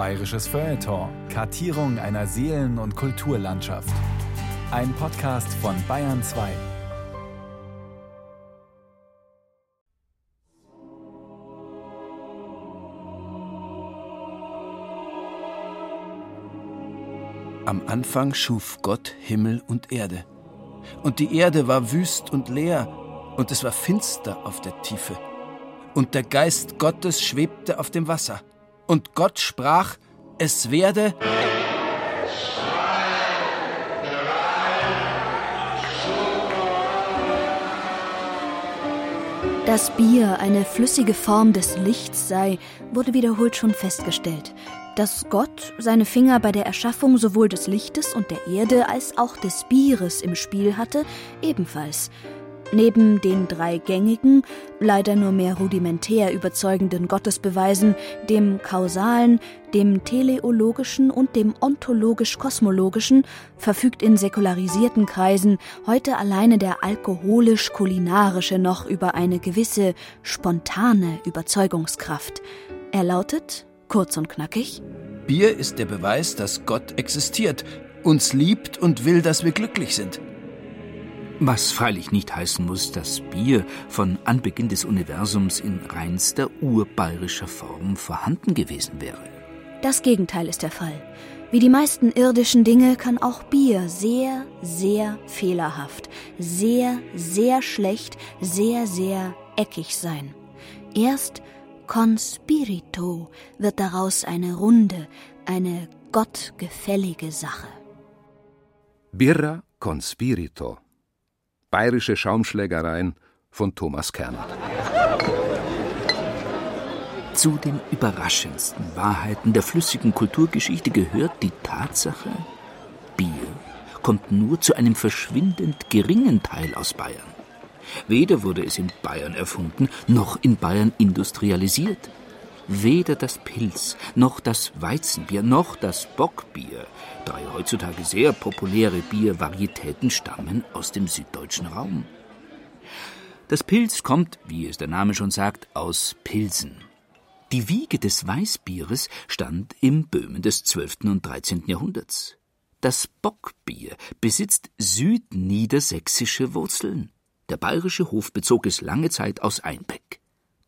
Bayerisches Feuilleton. Kartierung einer Seelen- und Kulturlandschaft. Ein Podcast von Bayern 2. Am Anfang schuf Gott Himmel und Erde. Und die Erde war wüst und leer, und es war finster auf der Tiefe. Und der Geist Gottes schwebte auf dem Wasser. Und Gott sprach, es werde. Dass Bier eine flüssige Form des Lichts sei, wurde wiederholt schon festgestellt. Dass Gott seine Finger bei der Erschaffung sowohl des Lichtes und der Erde als auch des Bieres im Spiel hatte, ebenfalls. Neben den drei gängigen, leider nur mehr rudimentär überzeugenden Gottesbeweisen, dem kausalen, dem teleologischen und dem ontologisch-kosmologischen, verfügt in säkularisierten Kreisen heute alleine der alkoholisch-kulinarische noch über eine gewisse spontane Überzeugungskraft. Er lautet, kurz und knackig, Bier ist der Beweis, dass Gott existiert, uns liebt und will, dass wir glücklich sind. Was freilich nicht heißen muss, dass Bier von Anbeginn des Universums in reinster urbayerischer Form vorhanden gewesen wäre. Das Gegenteil ist der Fall. Wie die meisten irdischen Dinge kann auch Bier sehr, sehr fehlerhaft, sehr, sehr schlecht, sehr, sehr eckig sein. Erst con spirito wird daraus eine runde, eine gottgefällige Sache. Birra con spirito Bayerische Schaumschlägereien von Thomas Kerner. Zu den überraschendsten Wahrheiten der flüssigen Kulturgeschichte gehört die Tatsache, Bier kommt nur zu einem verschwindend geringen Teil aus Bayern. Weder wurde es in Bayern erfunden, noch in Bayern industrialisiert. Weder das Pilz, noch das Weizenbier, noch das Bockbier, drei heutzutage sehr populäre Biervarietäten, stammen aus dem süddeutschen Raum. Das Pilz kommt, wie es der Name schon sagt, aus Pilsen. Die Wiege des Weißbieres stand im Böhmen des 12. und 13. Jahrhunderts. Das Bockbier besitzt südniedersächsische Wurzeln. Der bayerische Hof bezog es lange Zeit aus Einbeck.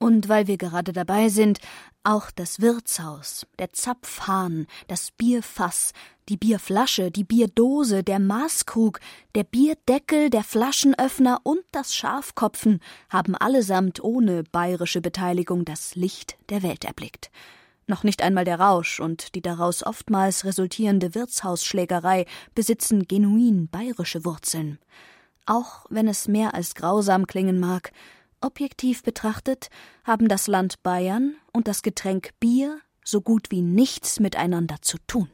Und weil wir gerade dabei sind, auch das Wirtshaus, der Zapfhahn, das Bierfass, die Bierflasche, die Bierdose, der Maßkrug, der Bierdeckel, der Flaschenöffner und das Schafkopfen haben allesamt ohne bayerische Beteiligung das Licht der Welt erblickt. Noch nicht einmal der Rausch und die daraus oftmals resultierende Wirtshausschlägerei besitzen genuin bayerische Wurzeln. Auch wenn es mehr als grausam klingen mag, Objektiv betrachtet haben das Land Bayern und das Getränk Bier so gut wie nichts miteinander zu tun.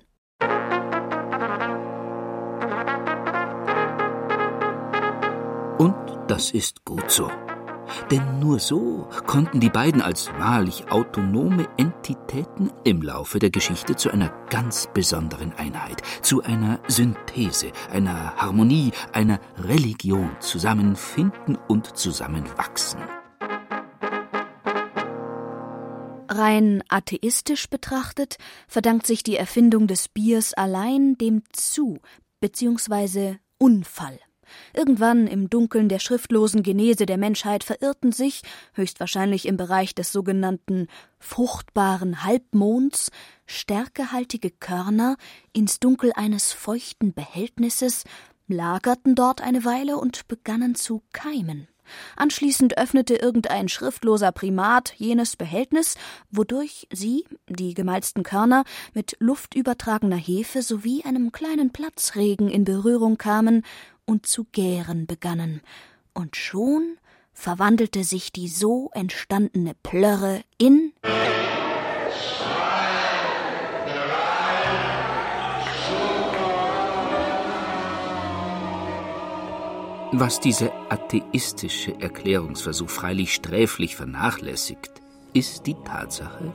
Und das ist gut so. Denn nur so konnten die beiden als wahrlich autonome Entitäten im Laufe der Geschichte zu einer ganz besonderen Einheit, zu einer Synthese, einer Harmonie, einer Religion zusammenfinden und zusammenwachsen. Rein atheistisch betrachtet verdankt sich die Erfindung des Biers allein dem Zu- bzw. Unfall. Irgendwann im Dunkeln der schriftlosen Genese der Menschheit verirrten sich, höchstwahrscheinlich im Bereich des sogenannten fruchtbaren Halbmonds, stärkehaltige Körner ins Dunkel eines feuchten Behältnisses, lagerten dort eine Weile und begannen zu keimen. Anschließend öffnete irgendein schriftloser Primat jenes Behältnis, wodurch sie, die gemalzten Körner, mit luftübertragener Hefe sowie einem kleinen Platzregen in Berührung kamen und zu gären begannen, und schon verwandelte sich die so entstandene Plörre in Was dieser atheistische Erklärungsversuch freilich sträflich vernachlässigt, ist die Tatsache,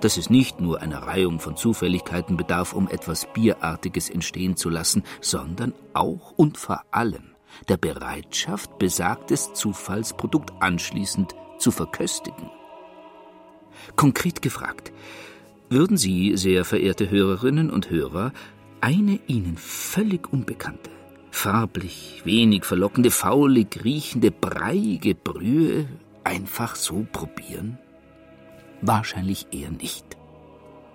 dass es nicht nur einer Reihung von Zufälligkeiten bedarf, um etwas Bierartiges entstehen zu lassen, sondern auch und vor allem der Bereitschaft, besagtes Zufallsprodukt anschließend zu verköstigen. Konkret gefragt, Würden Sie, sehr verehrte Hörerinnen und Hörer, eine Ihnen völlig unbekannte, farblich wenig verlockende, faulig riechende, breiige Brühe einfach so probieren? Wahrscheinlich eher nicht.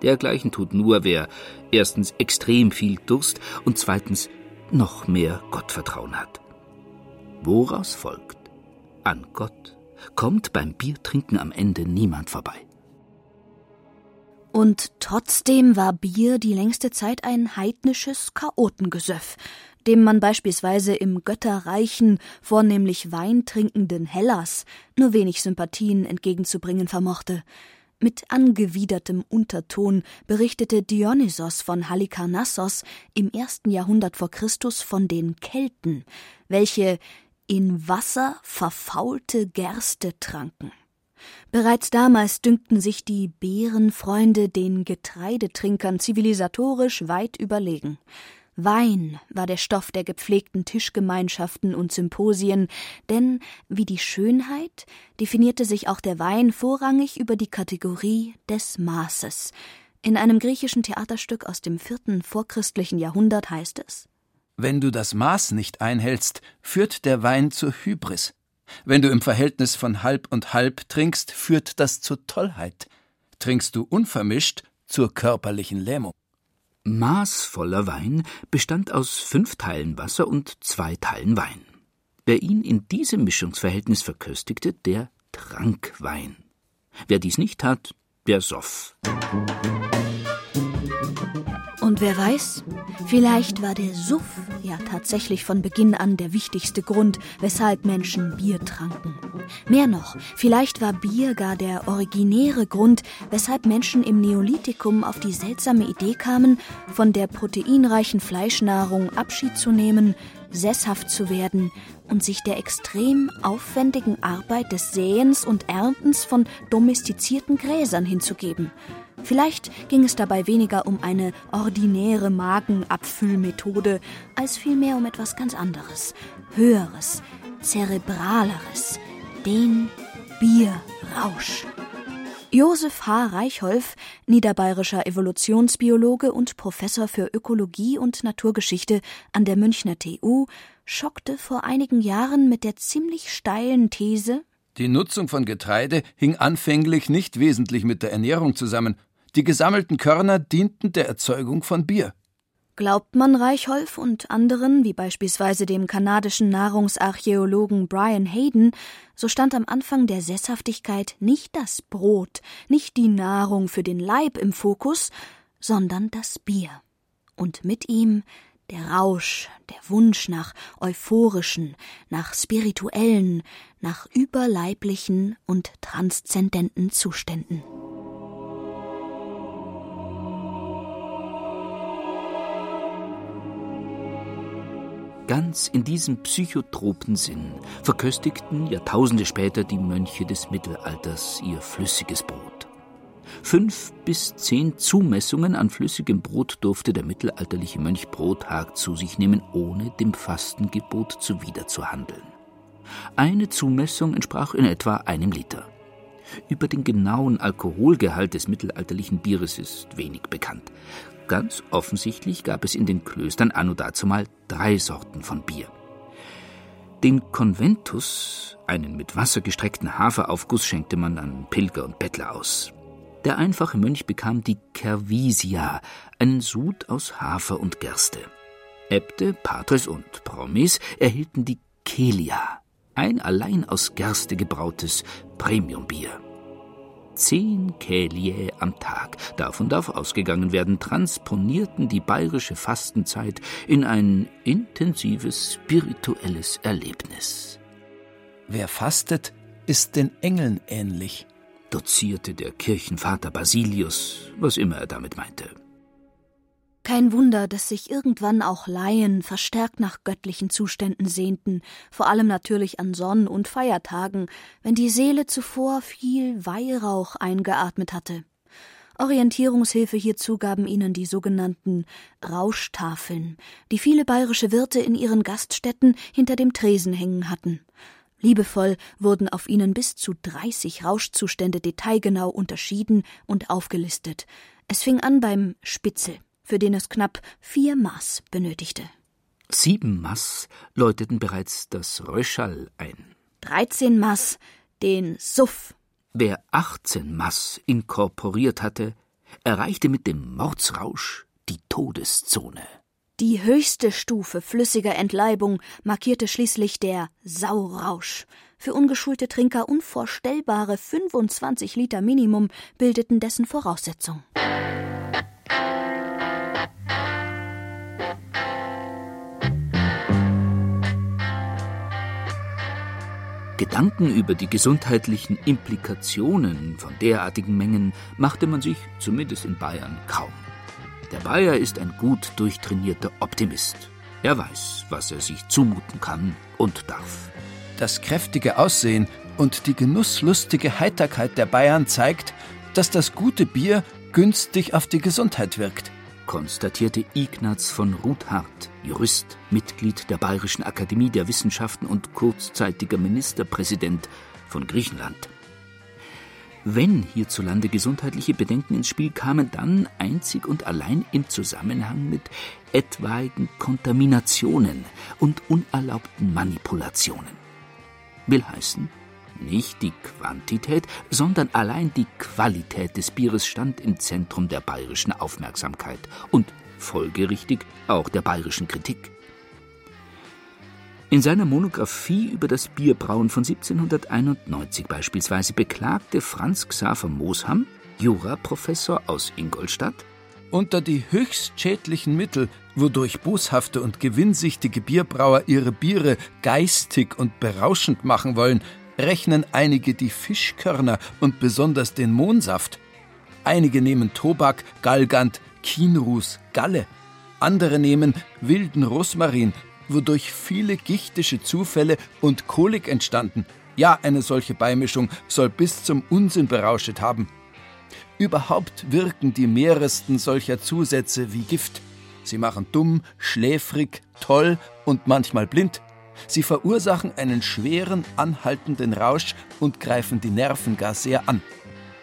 Dergleichen tut nur, wer erstens extrem viel Durst und zweitens noch mehr Gottvertrauen hat. Woraus folgt, an Gott kommt beim Biertrinken am Ende niemand vorbei. Und trotzdem war Bier die längste Zeit ein heidnisches Chaotengesöff, dem man beispielsweise im götterreichen, vornehmlich weintrinkenden Hellas nur wenig Sympathien entgegenzubringen vermochte. Mit angewidertem Unterton berichtete Dionysos von Halikarnassos im ersten Jahrhundert vor Christus von den Kelten, welche in Wasser verfaulte Gerste tranken. Bereits damals dünkten sich die Bärenfreunde den Getreidetrinkern zivilisatorisch weit überlegen. Wein war der Stoff der gepflegten Tischgemeinschaften und Symposien, denn wie die Schönheit definierte sich auch der Wein vorrangig über die Kategorie des Maßes. In einem griechischen Theaterstück aus dem vierten vorchristlichen Jahrhundert heißt es Wenn du das Maß nicht einhältst, führt der Wein zur Hybris. Wenn du im Verhältnis von halb und halb trinkst, führt das zur Tollheit. Trinkst du unvermischt, zur körperlichen Lähmung. Maßvoller Wein bestand aus fünf Teilen Wasser und zwei Teilen Wein. Wer ihn in diesem Mischungsverhältnis verköstigte, der trank Wein. Wer dies nicht tat, der soff. Und wer weiß, vielleicht war der Suff ja tatsächlich von Beginn an der wichtigste Grund, weshalb Menschen Bier tranken. Mehr noch, vielleicht war Bier gar der originäre Grund, weshalb Menschen im Neolithikum auf die seltsame Idee kamen, von der proteinreichen Fleischnahrung Abschied zu nehmen, sesshaft zu werden und sich der extrem aufwendigen Arbeit des Säens und Erntens von domestizierten Gräsern hinzugeben. Vielleicht ging es dabei weniger um eine ordinäre Magenabfüllmethode, als vielmehr um etwas ganz anderes, höheres, zerebraleres, den Bierrausch. Josef H. Reichholf, niederbayerischer Evolutionsbiologe und Professor für Ökologie und Naturgeschichte an der Münchner TU, schockte vor einigen Jahren mit der ziemlich steilen These, die Nutzung von Getreide hing anfänglich nicht wesentlich mit der Ernährung zusammen, die gesammelten Körner dienten der Erzeugung von Bier. Glaubt man Reichholf und anderen, wie beispielsweise dem kanadischen Nahrungsarchäologen Brian Hayden, so stand am Anfang der Sesshaftigkeit nicht das Brot, nicht die Nahrung für den Leib im Fokus, sondern das Bier. Und mit ihm der Rausch, der Wunsch nach euphorischen, nach spirituellen, nach überleiblichen und transzendenten Zuständen. Ganz in diesem psychotropen Sinn verköstigten Jahrtausende später die Mönche des Mittelalters ihr flüssiges Brot. Fünf bis zehn Zumessungen an flüssigem Brot durfte der mittelalterliche Mönch pro Tag zu sich nehmen, ohne dem Fastengebot zuwiderzuhandeln. Eine Zumessung entsprach in etwa einem Liter. Über den genauen Alkoholgehalt des mittelalterlichen Bieres ist wenig bekannt. Ganz offensichtlich gab es in den Klöstern anno dazumal drei Sorten von Bier. Den Conventus, einen mit Wasser gestreckten Haferaufguss, schenkte man an Pilger und Bettler aus. Der einfache Mönch bekam die Cervisia, einen Sud aus Hafer und Gerste. Äbte, Patres und Promis erhielten die Kelia, ein allein aus Gerste gebrautes Premiumbier zehn Kälie am Tag, davon darf ausgegangen werden, transponierten die bayerische Fastenzeit in ein intensives spirituelles Erlebnis. Wer fastet, ist den Engeln ähnlich, dozierte der Kirchenvater Basilius, was immer er damit meinte. Kein Wunder, dass sich irgendwann auch Laien verstärkt nach göttlichen Zuständen sehnten, vor allem natürlich an Sonn- und Feiertagen, wenn die Seele zuvor viel Weihrauch eingeatmet hatte. Orientierungshilfe hierzu gaben ihnen die sogenannten Rauschtafeln, die viele bayerische Wirte in ihren Gaststätten hinter dem Tresen hängen hatten. Liebevoll wurden auf ihnen bis zu dreißig Rauschzustände detailgenau unterschieden und aufgelistet, Es fing an beim Spitzel, für den es knapp vier Maß benötigte. Sieben Maß läuteten bereits das Röschall ein. 13 Maß den Suff. Wer 18 Maß inkorporiert hatte, erreichte mit dem Mordsrausch die Todeszone. Die höchste Stufe flüssiger Entleibung markierte schließlich der Saurausch. Für ungeschulte Trinker unvorstellbare 25 Liter Minimum bildeten dessen Voraussetzung. Gedanken über die gesundheitlichen Implikationen von derartigen Mengen machte man sich, zumindest in Bayern, kaum. Der Bayer ist ein gut durchtrainierter Optimist. Er weiß, was er sich zumuten kann und darf. Das kräftige Aussehen und die genusslustige Heiterkeit der Bayern zeigt, dass das gute Bier günstig auf die Gesundheit wirkt konstatierte Ignaz von Ruthart, Jurist, Mitglied der Bayerischen Akademie der Wissenschaften und kurzzeitiger Ministerpräsident von Griechenland. Wenn hierzulande gesundheitliche Bedenken ins Spiel kamen, dann einzig und allein im Zusammenhang mit etwaigen Kontaminationen und unerlaubten Manipulationen. Will heißen, nicht die Quantität, sondern allein die Qualität des Bieres stand im Zentrum der bayerischen Aufmerksamkeit und folgerichtig auch der bayerischen Kritik. In seiner Monographie über das Bierbrauen von 1791 beispielsweise beklagte Franz Xaver Moosham, Juraprofessor aus Ingolstadt, unter die höchst schädlichen Mittel, wodurch boshafte und gewinnsüchtige Bierbrauer ihre Biere geistig und berauschend machen wollen, rechnen einige die Fischkörner und besonders den Mohnsaft. Einige nehmen Tobak, Galgant, Kienruß, Galle. Andere nehmen wilden Rosmarin, wodurch viele gichtische Zufälle und Kolik entstanden. Ja, eine solche Beimischung soll bis zum Unsinn berauschet haben. Überhaupt wirken die mehresten solcher Zusätze wie Gift. Sie machen dumm, schläfrig, toll und manchmal blind. Sie verursachen einen schweren, anhaltenden Rausch und greifen die Nerven gar sehr an.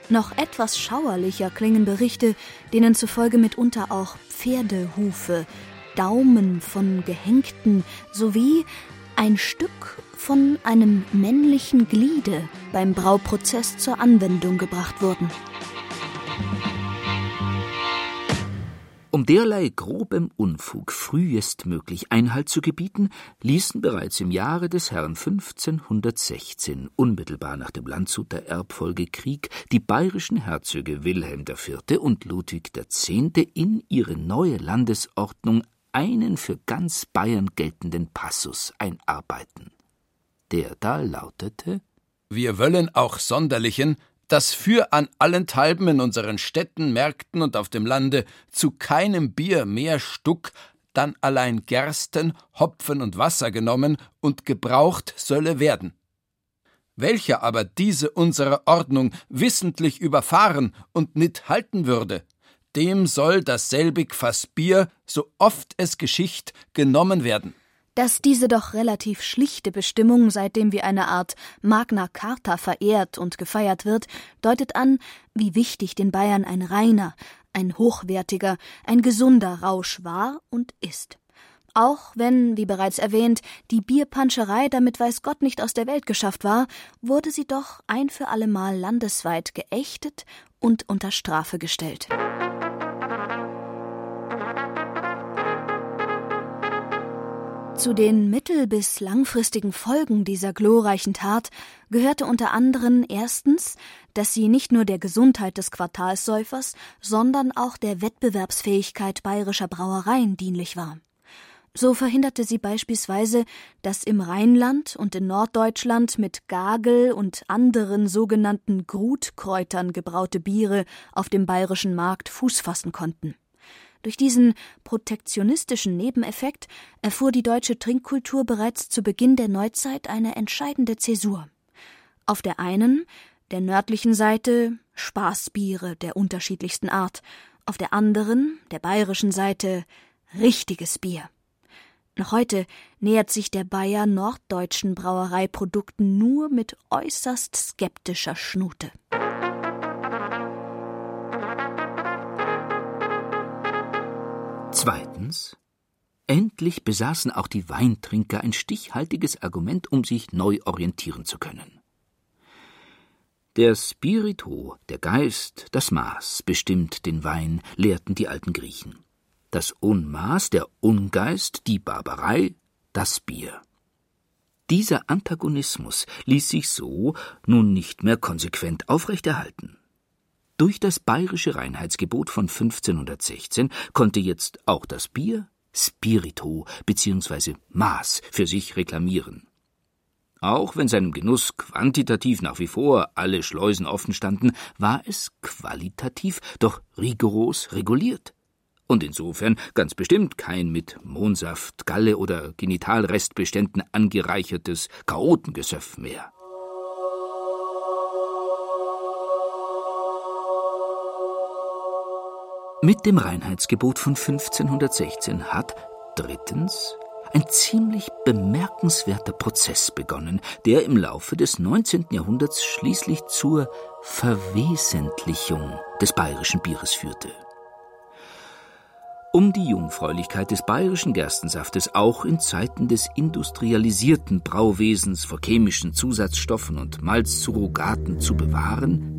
Noch etwas schauerlicher klingen Berichte, denen zufolge mitunter auch Pferdehufe, Daumen von Gehängten sowie ein Stück von einem männlichen Gliede beim Brauprozess zur Anwendung gebracht wurden. Um derlei grobem Unfug frühestmöglich Einhalt zu gebieten, ließen bereits im Jahre des Herrn 1516, unmittelbar nach dem Landshuter Erbfolgekrieg, die bayerischen Herzöge Wilhelm IV. und Ludwig X. in ihre neue Landesordnung einen für ganz Bayern geltenden Passus einarbeiten. Der da lautete Wir wollen auch Sonderlichen dass für an allenthalben in unseren Städten, Märkten und auf dem Lande zu keinem Bier mehr Stuck, dann allein Gersten, Hopfen und Wasser genommen und gebraucht solle werden. Welcher aber diese unsere Ordnung wissentlich überfahren und nit halten würde, dem soll dasselbig Fass Bier, so oft es geschicht, genommen werden. Dass diese doch relativ schlichte Bestimmung seitdem wie eine Art Magna Carta verehrt und gefeiert wird, deutet an, wie wichtig den Bayern ein reiner, ein hochwertiger, ein gesunder Rausch war und ist. Auch wenn, wie bereits erwähnt, die Bierpanscherei damit weiß Gott nicht aus der Welt geschafft war, wurde sie doch ein für allemal landesweit geächtet und unter Strafe gestellt. Zu den mittel- bis langfristigen Folgen dieser glorreichen Tat gehörte unter anderem erstens, dass sie nicht nur der Gesundheit des Quartalsäufers, sondern auch der Wettbewerbsfähigkeit bayerischer Brauereien dienlich war. So verhinderte sie beispielsweise, dass im Rheinland und in Norddeutschland mit Gagel und anderen sogenannten Grutkräutern gebraute Biere auf dem bayerischen Markt Fuß fassen konnten. Durch diesen protektionistischen Nebeneffekt erfuhr die deutsche Trinkkultur bereits zu Beginn der Neuzeit eine entscheidende Zäsur. Auf der einen, der nördlichen Seite, Spaßbiere der unterschiedlichsten Art, auf der anderen, der bayerischen Seite, richtiges Bier. Noch heute nähert sich der Bayer norddeutschen Brauereiprodukten nur mit äußerst skeptischer Schnute. Zweitens, endlich besaßen auch die Weintrinker ein stichhaltiges Argument, um sich neu orientieren zu können. Der Spirito, der Geist, das Maß bestimmt den Wein, lehrten die alten Griechen. Das Unmaß, der Ungeist, die Barbarei, das Bier. Dieser Antagonismus ließ sich so nun nicht mehr konsequent aufrechterhalten. Durch das bayerische Reinheitsgebot von 1516 konnte jetzt auch das Bier Spirito bzw. Maß für sich reklamieren. Auch wenn seinem Genuss quantitativ nach wie vor alle Schleusen offen standen, war es qualitativ doch rigoros reguliert und insofern ganz bestimmt kein mit Mohnsaft, Galle oder Genitalrestbeständen angereichertes Chaotengesöff mehr. Mit dem Reinheitsgebot von 1516 hat drittens ein ziemlich bemerkenswerter Prozess begonnen, der im Laufe des 19. Jahrhunderts schließlich zur Verwesentlichung des bayerischen Bieres führte. Um die Jungfräulichkeit des bayerischen Gerstensaftes auch in Zeiten des industrialisierten Brauwesens vor chemischen Zusatzstoffen und Malzsurrogaten zu bewahren,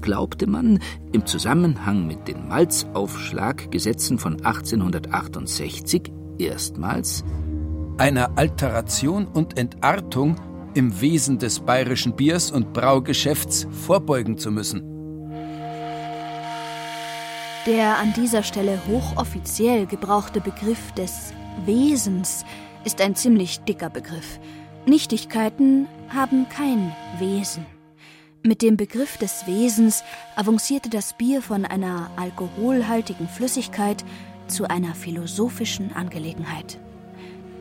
glaubte man im Zusammenhang mit den Malzaufschlaggesetzen von 1868 erstmals einer Alteration und Entartung im Wesen des bayerischen Biers und Braugeschäfts vorbeugen zu müssen. Der an dieser Stelle hochoffiziell gebrauchte Begriff des Wesens ist ein ziemlich dicker Begriff. Nichtigkeiten haben kein Wesen. Mit dem Begriff des Wesens avancierte das Bier von einer alkoholhaltigen Flüssigkeit zu einer philosophischen Angelegenheit.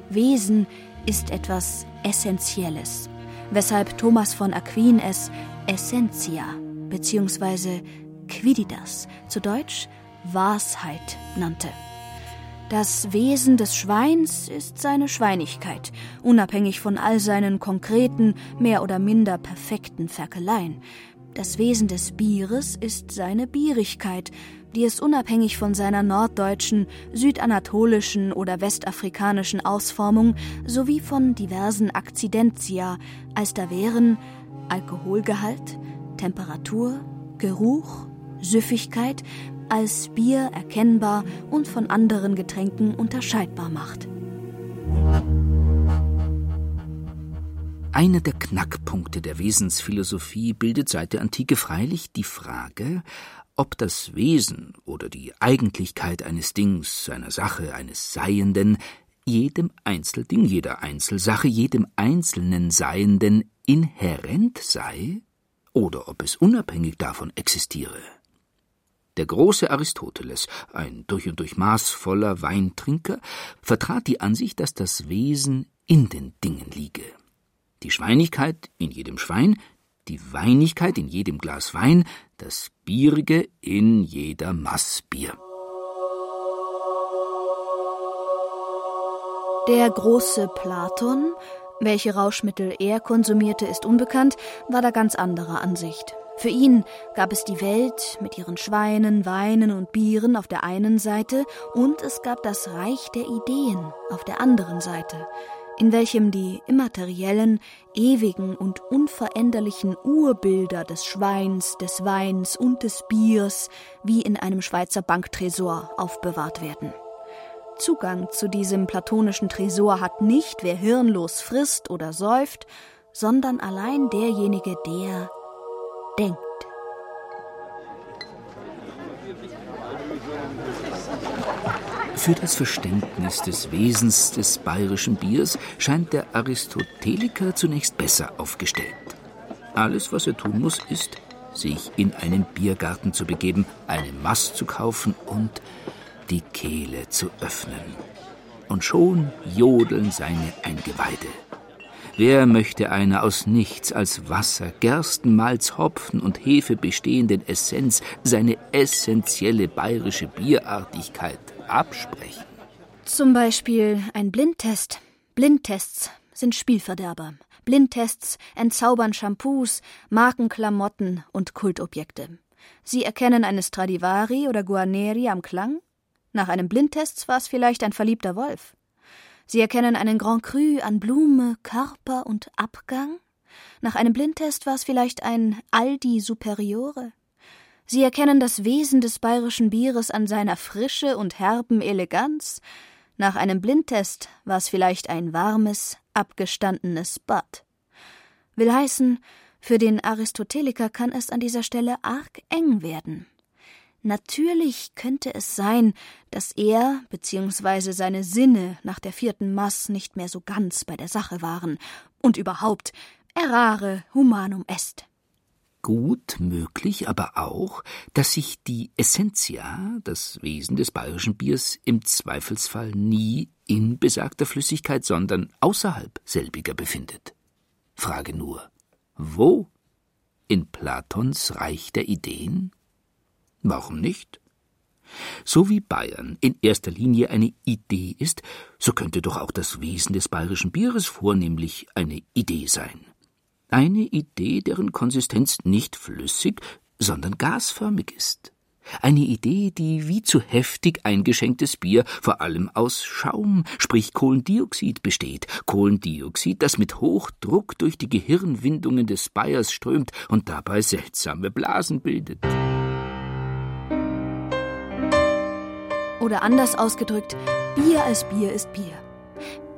Wesen ist etwas Essentielles, weshalb Thomas von Aquin es Essentia bzw. Quiditas, zu Deutsch Wahrheit nannte. Das Wesen des Schweins ist seine Schweinigkeit, unabhängig von all seinen konkreten, mehr oder minder perfekten Ferkeleien. Das Wesen des Bieres ist seine Bierigkeit, die es unabhängig von seiner norddeutschen, südanatolischen oder westafrikanischen Ausformung sowie von diversen Akzidentia, als da wären Alkoholgehalt, Temperatur, Geruch, Süffigkeit, als Bier erkennbar und von anderen Getränken unterscheidbar macht. Einer der Knackpunkte der Wesensphilosophie bildet seit der Antike freilich die Frage, ob das Wesen oder die Eigentlichkeit eines Dings, einer Sache, eines Seienden, jedem Einzelding, jeder Einzelsache, jedem einzelnen Seienden inhärent sei, oder ob es unabhängig davon existiere. Der große Aristoteles, ein durch und durch maßvoller Weintrinker, vertrat die Ansicht, dass das Wesen in den Dingen liege. Die Schweinigkeit in jedem Schwein, die Weinigkeit in jedem Glas Wein, das Bierige in jeder Maß Bier. Der große Platon, welche Rauschmittel er konsumierte, ist unbekannt, war da ganz anderer Ansicht. Für ihn gab es die Welt mit ihren Schweinen, Weinen und Bieren auf der einen Seite und es gab das Reich der Ideen auf der anderen Seite in welchem die immateriellen, ewigen und unveränderlichen Urbilder des Schweins, des Weins und des Biers wie in einem Schweizer Banktresor aufbewahrt werden. Zugang zu diesem platonischen Tresor hat nicht wer hirnlos frisst oder säuft, sondern allein derjenige, der denkt. Für das Verständnis des Wesens des bayerischen Biers scheint der Aristoteliker zunächst besser aufgestellt. Alles, was er tun muss, ist, sich in einen Biergarten zu begeben, eine Mast zu kaufen und die Kehle zu öffnen. Und schon jodeln seine Eingeweide. Wer möchte eine aus nichts als Wasser, Gersten, Malz, Hopfen und Hefe bestehenden Essenz, seine essentielle bayerische Bierartigkeit absprechen? Zum Beispiel ein Blindtest. Blindtests sind Spielverderber. Blindtests entzaubern Shampoos, Markenklamotten und Kultobjekte. Sie erkennen eine Stradivari oder Guarneri am Klang, Nach einem Blindtest war es vielleicht ein verliebter Wolf. Sie erkennen einen Grand Cru an Blume, Körper und Abgang. Nach einem Blindtest war es vielleicht ein Aldi Superiore. Sie erkennen das Wesen des bayerischen Bieres an seiner Frische und herben Eleganz. Nach einem Blindtest war es vielleicht ein warmes, abgestandenes Bad. Will heißen, für den Aristoteliker kann es an dieser Stelle arg eng werden. Natürlich könnte es sein, dass er bzw. seine Sinne nach der vierten Mass nicht mehr so ganz bei der Sache waren und überhaupt errare humanum est. Gut möglich aber auch, dass sich die Essentia, das Wesen des bayerischen Biers, im Zweifelsfall nie in besagter Flüssigkeit, sondern außerhalb selbiger befindet. Frage nur, wo? In Platons Reich der Ideen? Warum nicht? So wie Bayern in erster Linie eine Idee ist, so könnte doch auch das Wesen des bayerischen Bieres vornehmlich eine Idee sein. Eine Idee, deren Konsistenz nicht flüssig, sondern gasförmig ist. Eine Idee, die wie zu heftig eingeschenktes Bier vor allem aus Schaum, sprich Kohlendioxid besteht. Kohlendioxid, das mit Hochdruck durch die Gehirnwindungen des Bayers strömt und dabei seltsame Blasen bildet. Oder anders ausgedrückt, Bier als Bier ist Bier.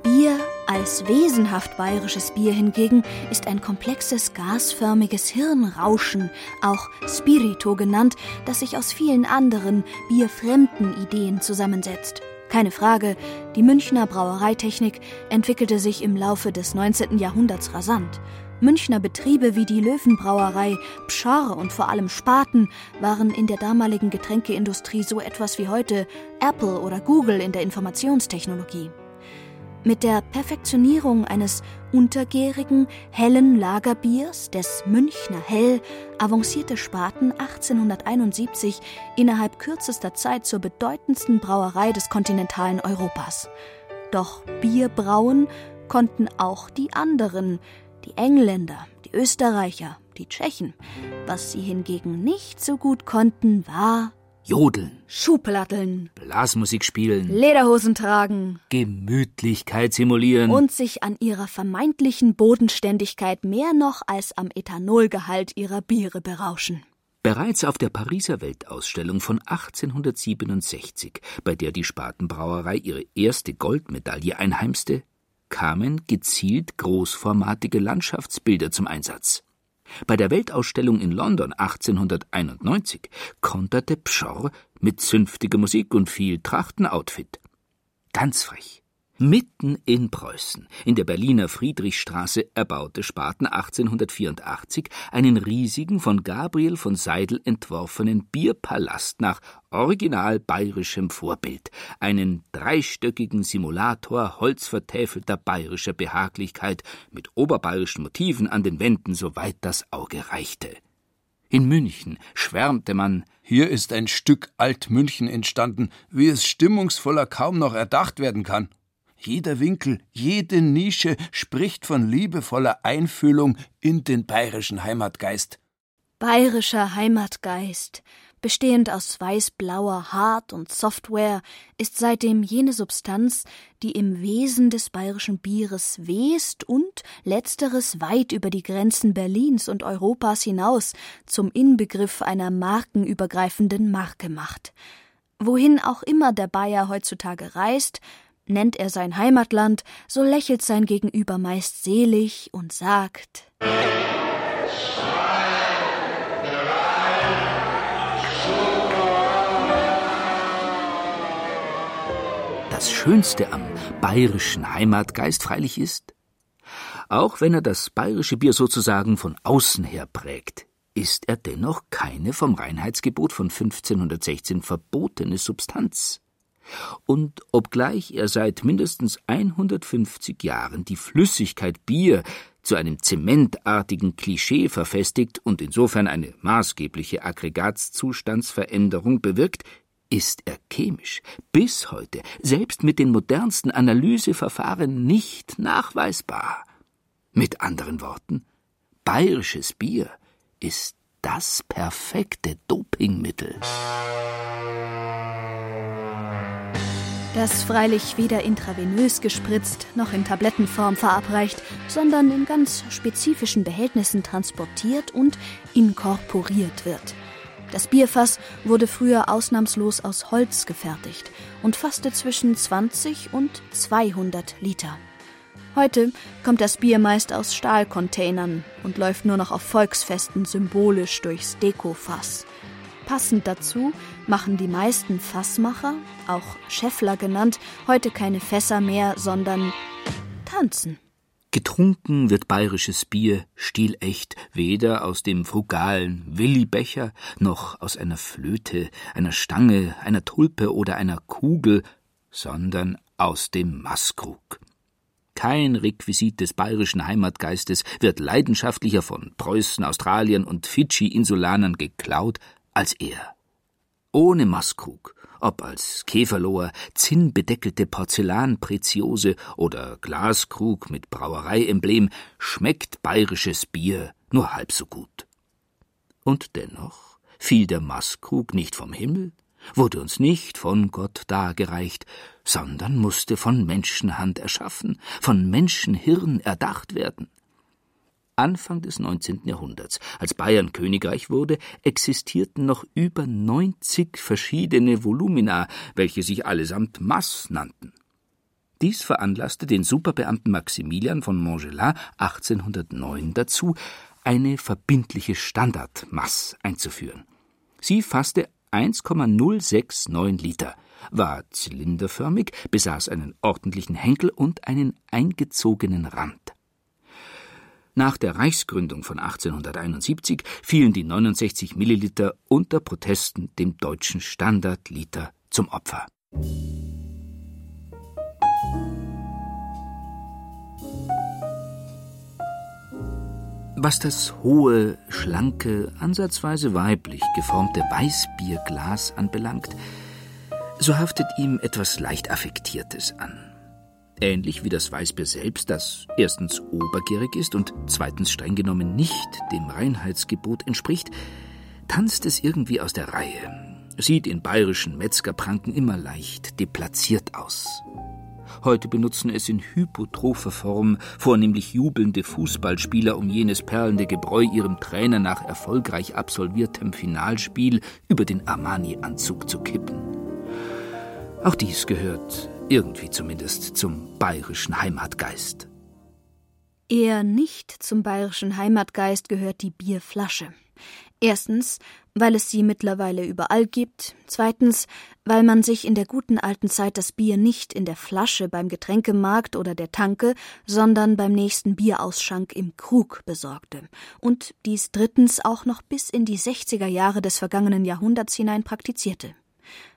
Bier als wesenhaft bayerisches Bier hingegen ist ein komplexes gasförmiges Hirnrauschen, auch Spirito genannt, das sich aus vielen anderen bierfremden Ideen zusammensetzt. Keine Frage, die Münchner Brauereitechnik entwickelte sich im Laufe des 19. Jahrhunderts rasant. Münchner Betriebe wie die Löwenbrauerei, Pschorr und vor allem Spaten waren in der damaligen Getränkeindustrie so etwas wie heute Apple oder Google in der Informationstechnologie. Mit der Perfektionierung eines untergärigen, hellen Lagerbiers, des Münchner Hell, avancierte Spaten 1871 innerhalb kürzester Zeit zur bedeutendsten Brauerei des kontinentalen Europas. Doch Bier brauen konnten auch die anderen, die Engländer, die Österreicher, die Tschechen. Was sie hingegen nicht so gut konnten, war Jodeln, Schuhplatteln, Blasmusik spielen, Lederhosen tragen. Gemütlichkeit simulieren. Und sich an ihrer vermeintlichen Bodenständigkeit mehr noch als am Ethanolgehalt ihrer Biere berauschen. Bereits auf der Pariser Weltausstellung von 1867, bei der die Spatenbrauerei ihre erste Goldmedaille einheimste, kamen gezielt großformatige Landschaftsbilder zum Einsatz. Bei der Weltausstellung in London 1891 konterte Pschorr mit zünftiger Musik und viel Trachtenoutfit. Ganz frech. Mitten in Preußen, in der Berliner Friedrichstraße, erbaute Spaten 1884 einen riesigen, von Gabriel von Seidel entworfenen Bierpalast nach original bayerischem Vorbild, einen dreistöckigen Simulator holzvertäfelter bayerischer Behaglichkeit mit oberbayerischen Motiven an den Wänden, soweit das Auge reichte. In München schwärmte man Hier ist ein Stück Altmünchen entstanden, wie es stimmungsvoller kaum noch erdacht werden kann. Jeder Winkel, jede Nische spricht von liebevoller Einfühlung in den bayerischen Heimatgeist. Bayerischer Heimatgeist, bestehend aus weiß-blauer Hard- und Software, ist seitdem jene Substanz, die im Wesen des bayerischen Bieres west und letzteres weit über die Grenzen Berlins und Europas hinaus zum Inbegriff einer markenübergreifenden Marke macht. Wohin auch immer der Bayer heutzutage reist, Nennt er sein Heimatland, so lächelt sein Gegenüber meist selig und sagt Das Schönste am bayerischen Heimatgeist freilich ist, auch wenn er das bayerische Bier sozusagen von außen her prägt, ist er dennoch keine vom Reinheitsgebot von 1516 verbotene Substanz und obgleich er seit mindestens 150 Jahren die Flüssigkeit Bier zu einem zementartigen Klischee verfestigt und insofern eine maßgebliche Aggregatzustandsveränderung bewirkt, ist er chemisch bis heute, selbst mit den modernsten Analyseverfahren, nicht nachweisbar. Mit anderen Worten, bayerisches Bier ist das perfekte Dopingmittel. Das freilich weder intravenös gespritzt noch in Tablettenform verabreicht, sondern in ganz spezifischen Behältnissen transportiert und inkorporiert wird. Das Bierfass wurde früher ausnahmslos aus Holz gefertigt und fasste zwischen 20 und 200 Liter. Heute kommt das Bier meist aus Stahlcontainern und läuft nur noch auf Volksfesten symbolisch durchs Dekofass. Passend dazu machen die meisten Fassmacher, auch Scheffler genannt, heute keine Fässer mehr, sondern tanzen. Getrunken wird bayerisches Bier stilecht, weder aus dem frugalen Willibecher noch aus einer Flöte, einer Stange, einer Tulpe oder einer Kugel, sondern aus dem Maßkrug. Kein Requisit des bayerischen Heimatgeistes wird leidenschaftlicher von Preußen, Australien und Fidschi-Insulanern geklaut als er. Ohne Maßkrug, ob als Käferloher, zinnbedeckelte Porzellanpreziose oder Glaskrug mit Brauereiemblem, schmeckt bayerisches Bier nur halb so gut. Und dennoch fiel der Maßkrug nicht vom Himmel, wurde uns nicht von Gott dargereicht, sondern musste von Menschenhand erschaffen, von Menschenhirn erdacht werden. Anfang des 19. Jahrhunderts, als Bayern Königreich wurde, existierten noch über 90 verschiedene Volumina, welche sich allesamt Mass nannten. Dies veranlasste den Superbeamten Maximilian von Montgelas 1809 dazu, eine verbindliche Standardmass einzuführen. Sie fasste 1,069 Liter, war zylinderförmig, besaß einen ordentlichen Henkel und einen eingezogenen Rand. Nach der Reichsgründung von 1871 fielen die 69 Milliliter unter Protesten dem deutschen Standardliter zum Opfer. Was das hohe, schlanke, ansatzweise weiblich geformte Weißbierglas anbelangt, so haftet ihm etwas leicht Affektiertes an ähnlich wie das Weißbier selbst, das erstens obergärig ist und zweitens streng genommen nicht dem Reinheitsgebot entspricht, tanzt es irgendwie aus der Reihe, sieht in bayerischen Metzgerpranken immer leicht deplatziert aus. Heute benutzen es in hypotropher Form vornehmlich jubelnde Fußballspieler, um jenes perlende Gebräu ihrem Trainer nach erfolgreich absolviertem Finalspiel über den Armani-Anzug zu kippen. Auch dies gehört irgendwie zumindest zum bayerischen Heimatgeist. Eher nicht zum bayerischen Heimatgeist gehört die Bierflasche. Erstens, weil es sie mittlerweile überall gibt. Zweitens, weil man sich in der guten alten Zeit das Bier nicht in der Flasche beim Getränkemarkt oder der Tanke, sondern beim nächsten Bierausschank im Krug besorgte. Und dies drittens auch noch bis in die 60er Jahre des vergangenen Jahrhunderts hinein praktizierte.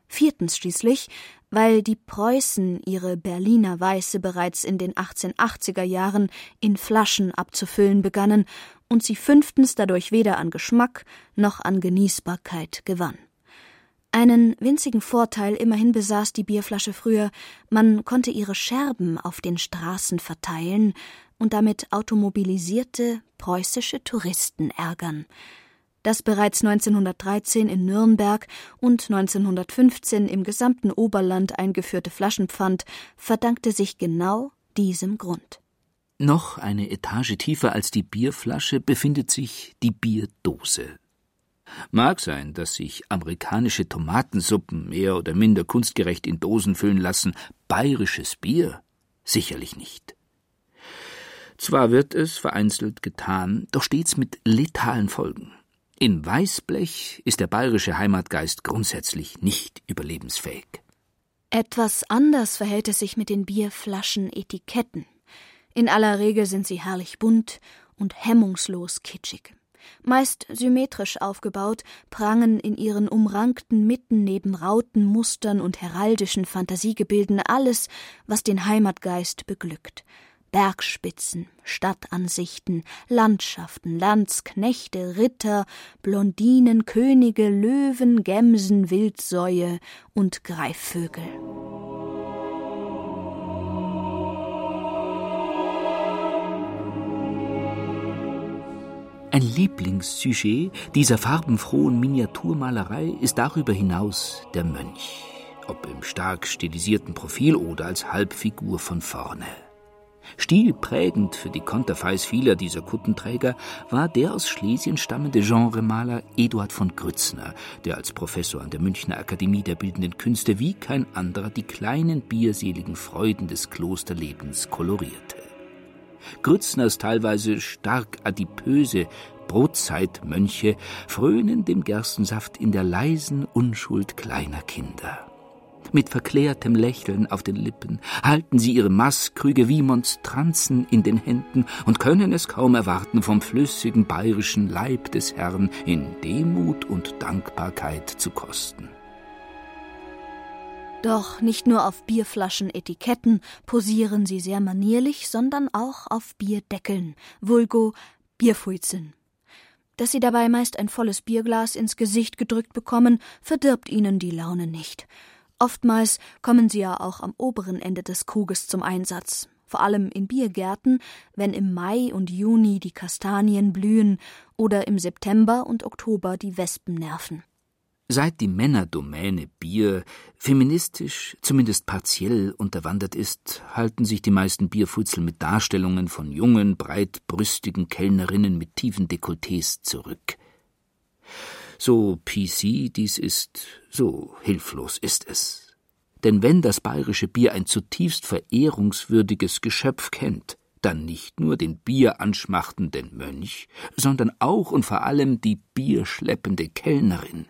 Viertens schließlich, weil die Preußen ihre Berliner Weiße bereits in den 1880er Jahren in Flaschen abzufüllen begannen und sie fünftens dadurch weder an Geschmack noch an Genießbarkeit gewann. Einen winzigen Vorteil immerhin besaß die Bierflasche früher, man konnte ihre Scherben auf den Straßen verteilen und damit automobilisierte preußische Touristen ärgern. Das bereits 1913 in Nürnberg und 1915 im gesamten Oberland eingeführte Flaschenpfand verdankte sich genau diesem Grund. Noch eine Etage tiefer als die Bierflasche befindet sich die Bierdose. Mag sein, dass sich amerikanische Tomatensuppen mehr oder minder kunstgerecht in Dosen füllen lassen, bayerisches Bier sicherlich nicht. Zwar wird es vereinzelt getan, doch stets mit letalen Folgen. In Weißblech ist der bayerische Heimatgeist grundsätzlich nicht überlebensfähig. Etwas anders verhält es sich mit den Bierflaschen-Etiketten. In aller Regel sind sie herrlich bunt und hemmungslos kitschig. Meist symmetrisch aufgebaut, prangen in ihren umrankten Mitten neben Rauten, Mustern und heraldischen Fantasiegebilden alles, was den Heimatgeist beglückt. Bergspitzen, Stadtansichten, Landschaften, Landsknechte, Ritter, Blondinen, Könige, Löwen, Gämsen, Wildsäue und Greifvögel. Ein Lieblingssujet dieser farbenfrohen Miniaturmalerei ist darüber hinaus der Mönch ob im stark stilisierten Profil oder als Halbfigur von vorne. Stilprägend für die Konterfeis vieler dieser Kuttenträger war der aus Schlesien stammende Genremaler Eduard von Grützner, der als Professor an der Münchner Akademie der Bildenden Künste wie kein anderer die kleinen bierseligen Freuden des Klosterlebens kolorierte. Grützners teilweise stark adipöse Brotzeitmönche frönen dem Gerstensaft in der leisen Unschuld kleiner Kinder. Mit verklärtem Lächeln auf den Lippen halten sie ihre Maßkrüge wie Monstranzen in den Händen und können es kaum erwarten, vom flüssigen bayerischen Leib des Herrn in Demut und Dankbarkeit zu kosten. Doch nicht nur auf Bierflaschen-Etiketten posieren sie sehr manierlich, sondern auch auf Bierdeckeln, vulgo Bierfuizeln. Dass sie dabei meist ein volles Bierglas ins Gesicht gedrückt bekommen, verdirbt ihnen die Laune nicht. Oftmals kommen sie ja auch am oberen Ende des Kruges zum Einsatz, vor allem in Biergärten, wenn im Mai und Juni die Kastanien blühen oder im September und Oktober die Wespen nerven. Seit die Männerdomäne Bier feministisch, zumindest partiell unterwandert ist, halten sich die meisten Bierfutzel mit Darstellungen von jungen, breitbrüstigen Kellnerinnen mit tiefen Dekolletés zurück. So PC dies ist, so hilflos ist es. Denn wenn das bayerische Bier ein zutiefst verehrungswürdiges Geschöpf kennt, dann nicht nur den bieranschmachtenden Mönch, sondern auch und vor allem die bierschleppende Kellnerin,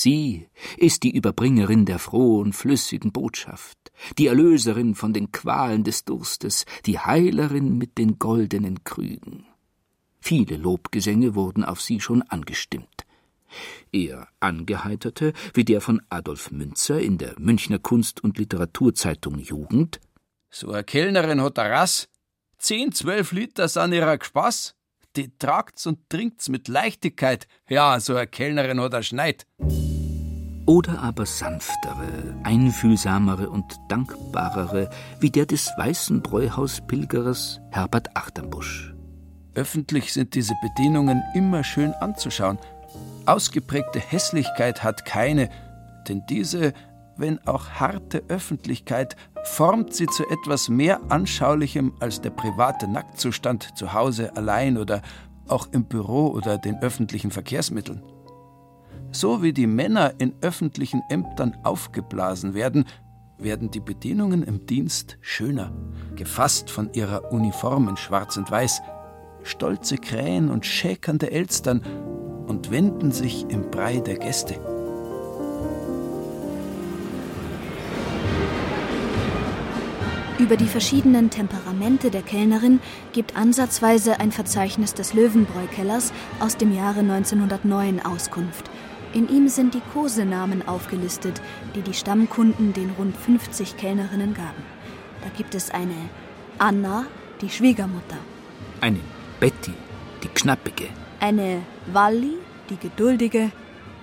Sie ist die Überbringerin der frohen, flüssigen Botschaft, die Erlöserin von den Qualen des Durstes, die Heilerin mit den goldenen Krügen. Viele Lobgesänge wurden auf sie schon angestimmt. Eher angeheiterte, wie der von Adolf Münzer in der Münchner Kunst- und Literaturzeitung Jugend. So eine Kellnerin hat a Rass. Zehn, zwölf Liter san ihrer Spaß die tragt's und trinkt's mit Leichtigkeit. Ja, so eine Kellnerin hat er Schneid. Oder aber sanftere, einfühlsamere und dankbarere, wie der des weißen Bräuhauspilgerers Herbert Achterbusch. Öffentlich sind diese Bedienungen immer schön anzuschauen. Ausgeprägte Hässlichkeit hat keine, denn diese, wenn auch harte Öffentlichkeit, formt sie zu etwas mehr Anschaulichem als der private Nacktzustand zu Hause allein oder auch im Büro oder den öffentlichen Verkehrsmitteln. So wie die Männer in öffentlichen Ämtern aufgeblasen werden, werden die Bedienungen im Dienst schöner, gefasst von ihrer Uniform in Schwarz und Weiß, stolze Krähen und schäkernde Elstern und wenden sich im Brei der Gäste. Über die verschiedenen Temperamente der Kellnerin gibt ansatzweise ein Verzeichnis des Löwenbräukellers aus dem Jahre 1909 Auskunft. In ihm sind die Kosenamen aufgelistet, die die Stammkunden den rund 50 Kellnerinnen gaben. Da gibt es eine Anna, die Schwiegermutter. Eine Betty, die Knappige. Eine Walli, die Geduldige.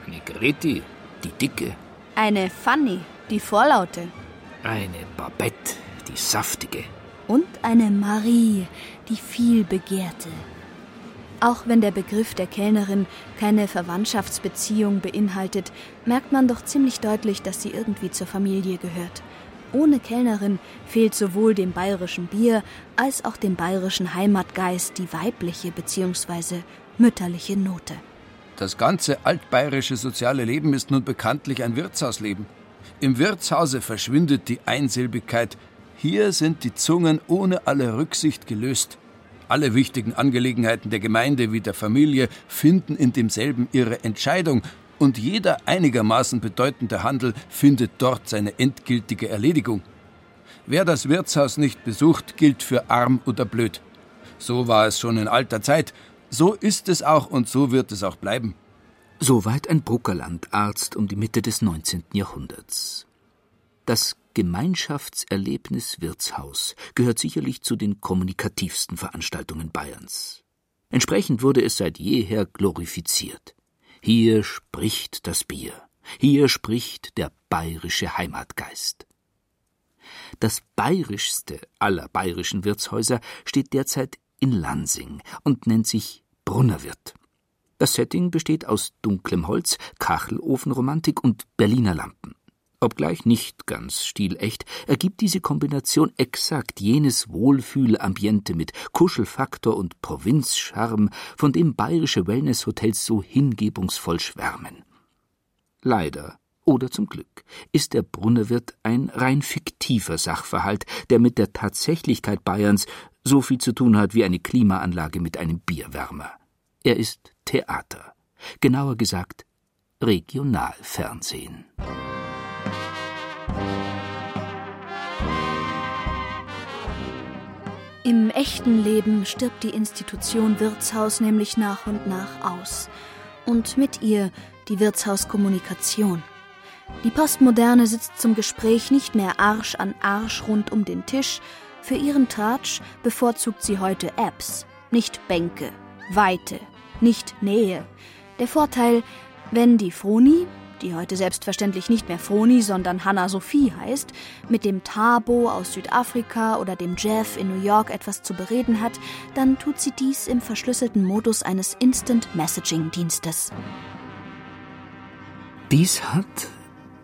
Eine Greti, die Dicke. Eine Fanny, die Vorlaute. Eine Babette, die saftige. Und eine Marie, die viel begehrte. Auch wenn der Begriff der Kellnerin keine Verwandtschaftsbeziehung beinhaltet, merkt man doch ziemlich deutlich, dass sie irgendwie zur Familie gehört. Ohne Kellnerin fehlt sowohl dem bayerischen Bier als auch dem bayerischen Heimatgeist die weibliche bzw. mütterliche Note. Das ganze altbayerische soziale Leben ist nun bekanntlich ein Wirtshausleben. Im Wirtshause verschwindet die Einsilbigkeit, hier sind die Zungen ohne alle Rücksicht gelöst. Alle wichtigen Angelegenheiten der Gemeinde wie der Familie finden in demselben ihre Entscheidung, und jeder einigermaßen bedeutende Handel findet dort seine endgültige Erledigung. Wer das Wirtshaus nicht besucht, gilt für arm oder blöd. So war es schon in alter Zeit, so ist es auch und so wird es auch bleiben. Soweit ein Bruckerlandarzt um die Mitte des 19. Jahrhunderts. Das Gemeinschaftserlebnis Wirtshaus gehört sicherlich zu den kommunikativsten Veranstaltungen Bayerns. Entsprechend wurde es seit jeher glorifiziert. Hier spricht das Bier, hier spricht der bayerische Heimatgeist. Das bayerischste aller bayerischen Wirtshäuser steht derzeit in Lansing und nennt sich Brunnerwirt. Das Setting besteht aus dunklem Holz, Kachelofenromantik und Berliner Lampen. Obgleich nicht ganz stilecht, ergibt diese Kombination exakt jenes Wohlfühlambiente mit Kuschelfaktor und Provinzcharme, von dem bayerische Wellnesshotels so hingebungsvoll schwärmen. Leider oder zum Glück ist der Brunnerwirt ein rein fiktiver Sachverhalt, der mit der Tatsächlichkeit Bayerns so viel zu tun hat wie eine Klimaanlage mit einem Bierwärmer. Er ist Theater, genauer gesagt Regionalfernsehen. Im echten Leben stirbt die Institution Wirtshaus nämlich nach und nach aus. Und mit ihr die Wirtshauskommunikation. Die Postmoderne sitzt zum Gespräch nicht mehr Arsch an Arsch rund um den Tisch. Für ihren Tratsch bevorzugt sie heute Apps, nicht Bänke, Weite, nicht Nähe. Der Vorteil, wenn die Froni, die heute selbstverständlich nicht mehr Froni, sondern Hanna Sophie heißt, mit dem Tabo aus Südafrika oder dem Jeff in New York etwas zu bereden hat, dann tut sie dies im verschlüsselten Modus eines Instant Messaging Dienstes. Dies hat,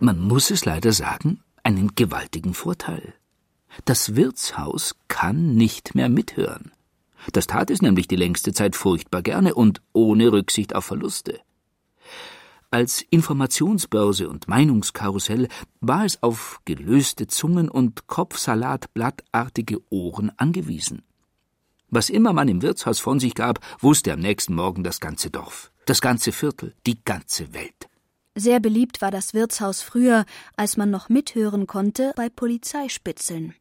man muss es leider sagen, einen gewaltigen Vorteil. Das Wirtshaus kann nicht mehr mithören. Das tat es nämlich die längste Zeit furchtbar gerne und ohne Rücksicht auf Verluste. Als Informationsbörse und Meinungskarussell war es auf gelöste Zungen und Kopfsalatblattartige Ohren angewiesen. Was immer man im Wirtshaus von sich gab, wusste am nächsten Morgen das ganze Dorf, das ganze Viertel, die ganze Welt. Sehr beliebt war das Wirtshaus früher, als man noch mithören konnte, bei Polizeispitzeln.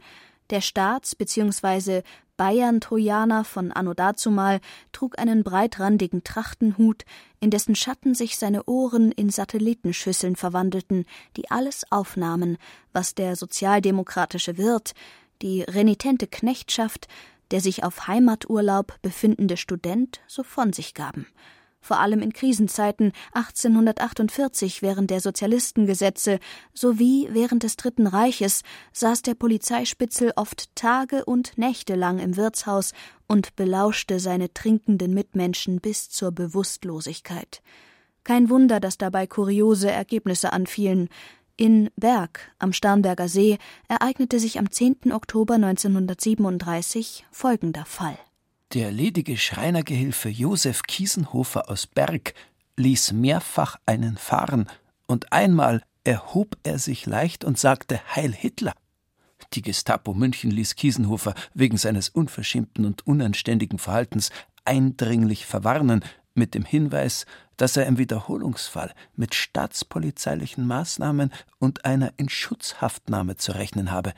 Der Staats- bzw. Bayern-Trojaner von anno dazumal trug einen breitrandigen Trachtenhut, in dessen Schatten sich seine Ohren in Satellitenschüsseln verwandelten, die alles aufnahmen, was der sozialdemokratische Wirt, die renitente Knechtschaft, der sich auf Heimaturlaub befindende Student so von sich gaben vor allem in Krisenzeiten 1848 während der Sozialistengesetze sowie während des Dritten Reiches saß der Polizeispitzel oft Tage und Nächte lang im Wirtshaus und belauschte seine trinkenden Mitmenschen bis zur Bewusstlosigkeit. Kein Wunder, dass dabei kuriose Ergebnisse anfielen. In Berg am Starnberger See ereignete sich am 10. Oktober 1937 folgender Fall. Der ledige Schreinergehilfe Josef Kiesenhofer aus Berg ließ mehrfach einen fahren, und einmal erhob er sich leicht und sagte Heil Hitler. Die Gestapo München ließ Kiesenhofer wegen seines unverschämten und unanständigen Verhaltens eindringlich verwarnen, mit dem Hinweis, dass er im Wiederholungsfall mit staatspolizeilichen Maßnahmen und einer Inschutzhaftnahme zu rechnen habe.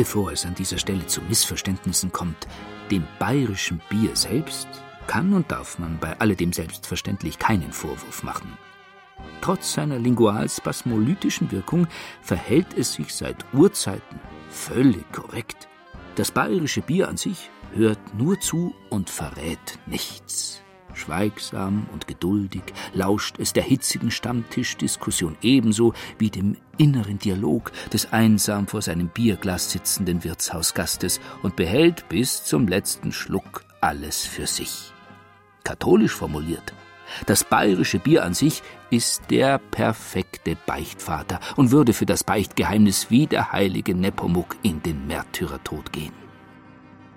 Bevor es an dieser Stelle zu Missverständnissen kommt, dem bayerischen Bier selbst kann und darf man bei alledem selbstverständlich keinen Vorwurf machen. Trotz seiner lingualspasmolytischen Wirkung verhält es sich seit Urzeiten völlig korrekt. Das bayerische Bier an sich hört nur zu und verrät nichts. Schweigsam und geduldig lauscht es der hitzigen Stammtischdiskussion ebenso wie dem inneren Dialog des einsam vor seinem Bierglas sitzenden Wirtshausgastes und behält bis zum letzten Schluck alles für sich. Katholisch formuliert, das bayerische Bier an sich ist der perfekte Beichtvater und würde für das Beichtgeheimnis wie der heilige Nepomuk in den Märtyrertod gehen.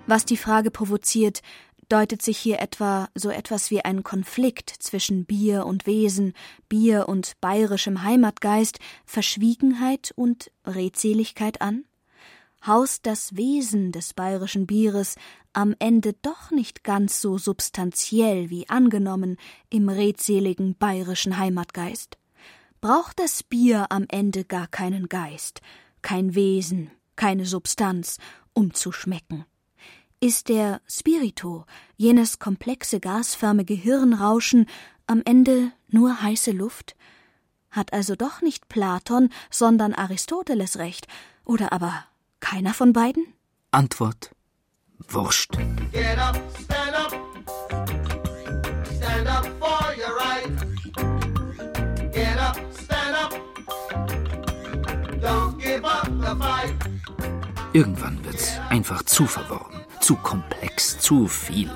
Was die Frage provoziert, Deutet sich hier etwa so etwas wie ein Konflikt zwischen Bier und Wesen, Bier und bayerischem Heimatgeist, Verschwiegenheit und Redseligkeit an? Haust das Wesen des bayerischen Bieres am Ende doch nicht ganz so substanziell wie angenommen im redseligen bayerischen Heimatgeist? Braucht das Bier am Ende gar keinen Geist, kein Wesen, keine Substanz, um zu schmecken? Ist der Spirito, jenes komplexe gasförmige Hirnrauschen, am Ende nur heiße Luft? Hat also doch nicht Platon, sondern Aristoteles recht, oder aber keiner von beiden? Antwort Wurscht. Get up, stand up. Stand up for your right. Get up, stand up. Don't give up the fight. Irgendwann wird's einfach zu verworren zu komplex, zu viel.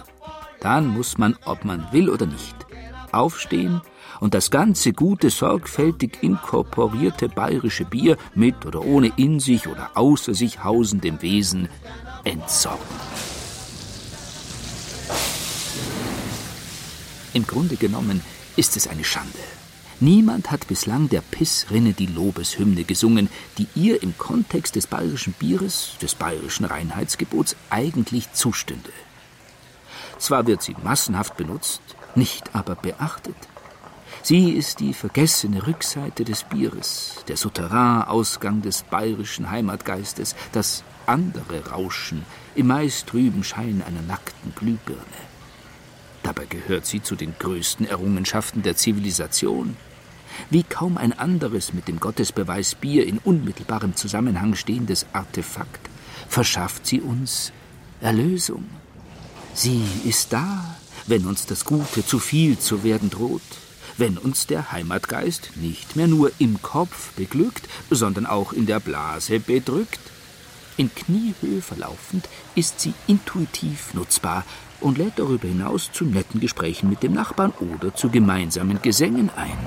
Dann muss man, ob man will oder nicht, aufstehen und das ganze gute, sorgfältig inkorporierte bayerische Bier mit oder ohne in sich oder außer sich hausendem Wesen entsorgen. Im Grunde genommen ist es eine Schande. Niemand hat bislang der Pissrinne die Lobeshymne gesungen, die ihr im Kontext des bayerischen Bieres, des bayerischen Reinheitsgebots eigentlich zustünde. Zwar wird sie massenhaft benutzt, nicht aber beachtet. Sie ist die vergessene Rückseite des Bieres, der Souterrain-Ausgang des bayerischen Heimatgeistes, das andere Rauschen im meist trüben Schein einer nackten Glühbirne. Dabei gehört sie zu den größten Errungenschaften der Zivilisation. Wie kaum ein anderes mit dem Gottesbeweis Bier in unmittelbarem Zusammenhang stehendes Artefakt verschafft sie uns Erlösung. Sie ist da, wenn uns das Gute zu viel zu werden droht, wenn uns der Heimatgeist nicht mehr nur im Kopf beglückt, sondern auch in der Blase bedrückt. In Kniehöhe verlaufend ist sie intuitiv nutzbar und lädt darüber hinaus zu netten Gesprächen mit dem Nachbarn oder zu gemeinsamen Gesängen ein.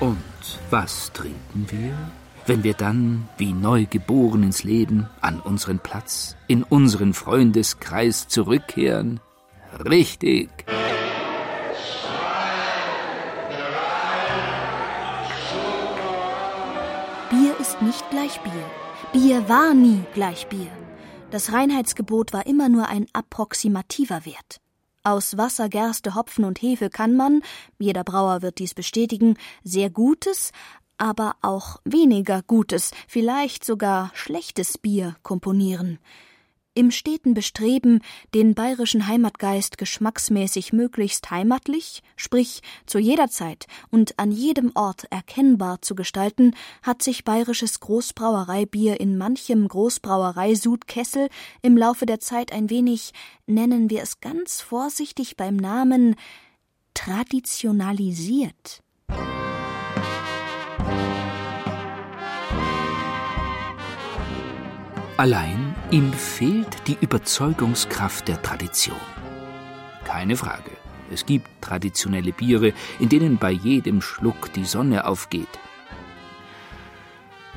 Und was trinken wir? wenn wir dann, wie neugeboren ins Leben, an unseren Platz, in unseren Freundeskreis zurückkehren? Richtig. Nicht gleich Bier. Bier war nie gleich Bier. Das Reinheitsgebot war immer nur ein approximativer Wert. Aus Wasser, Gerste, Hopfen und Hefe kann man, jeder Brauer wird dies bestätigen, sehr gutes, aber auch weniger gutes, vielleicht sogar schlechtes Bier komponieren. Im steten Bestreben, den bayerischen Heimatgeist geschmacksmäßig möglichst heimatlich, sprich zu jeder Zeit und an jedem Ort erkennbar zu gestalten, hat sich bayerisches Großbrauereibier in manchem Großbrauereisudkessel im Laufe der Zeit ein wenig, nennen wir es ganz vorsichtig beim Namen, traditionalisiert. Allein ihm fehlt die Überzeugungskraft der Tradition. Keine Frage. Es gibt traditionelle Biere, in denen bei jedem Schluck die Sonne aufgeht.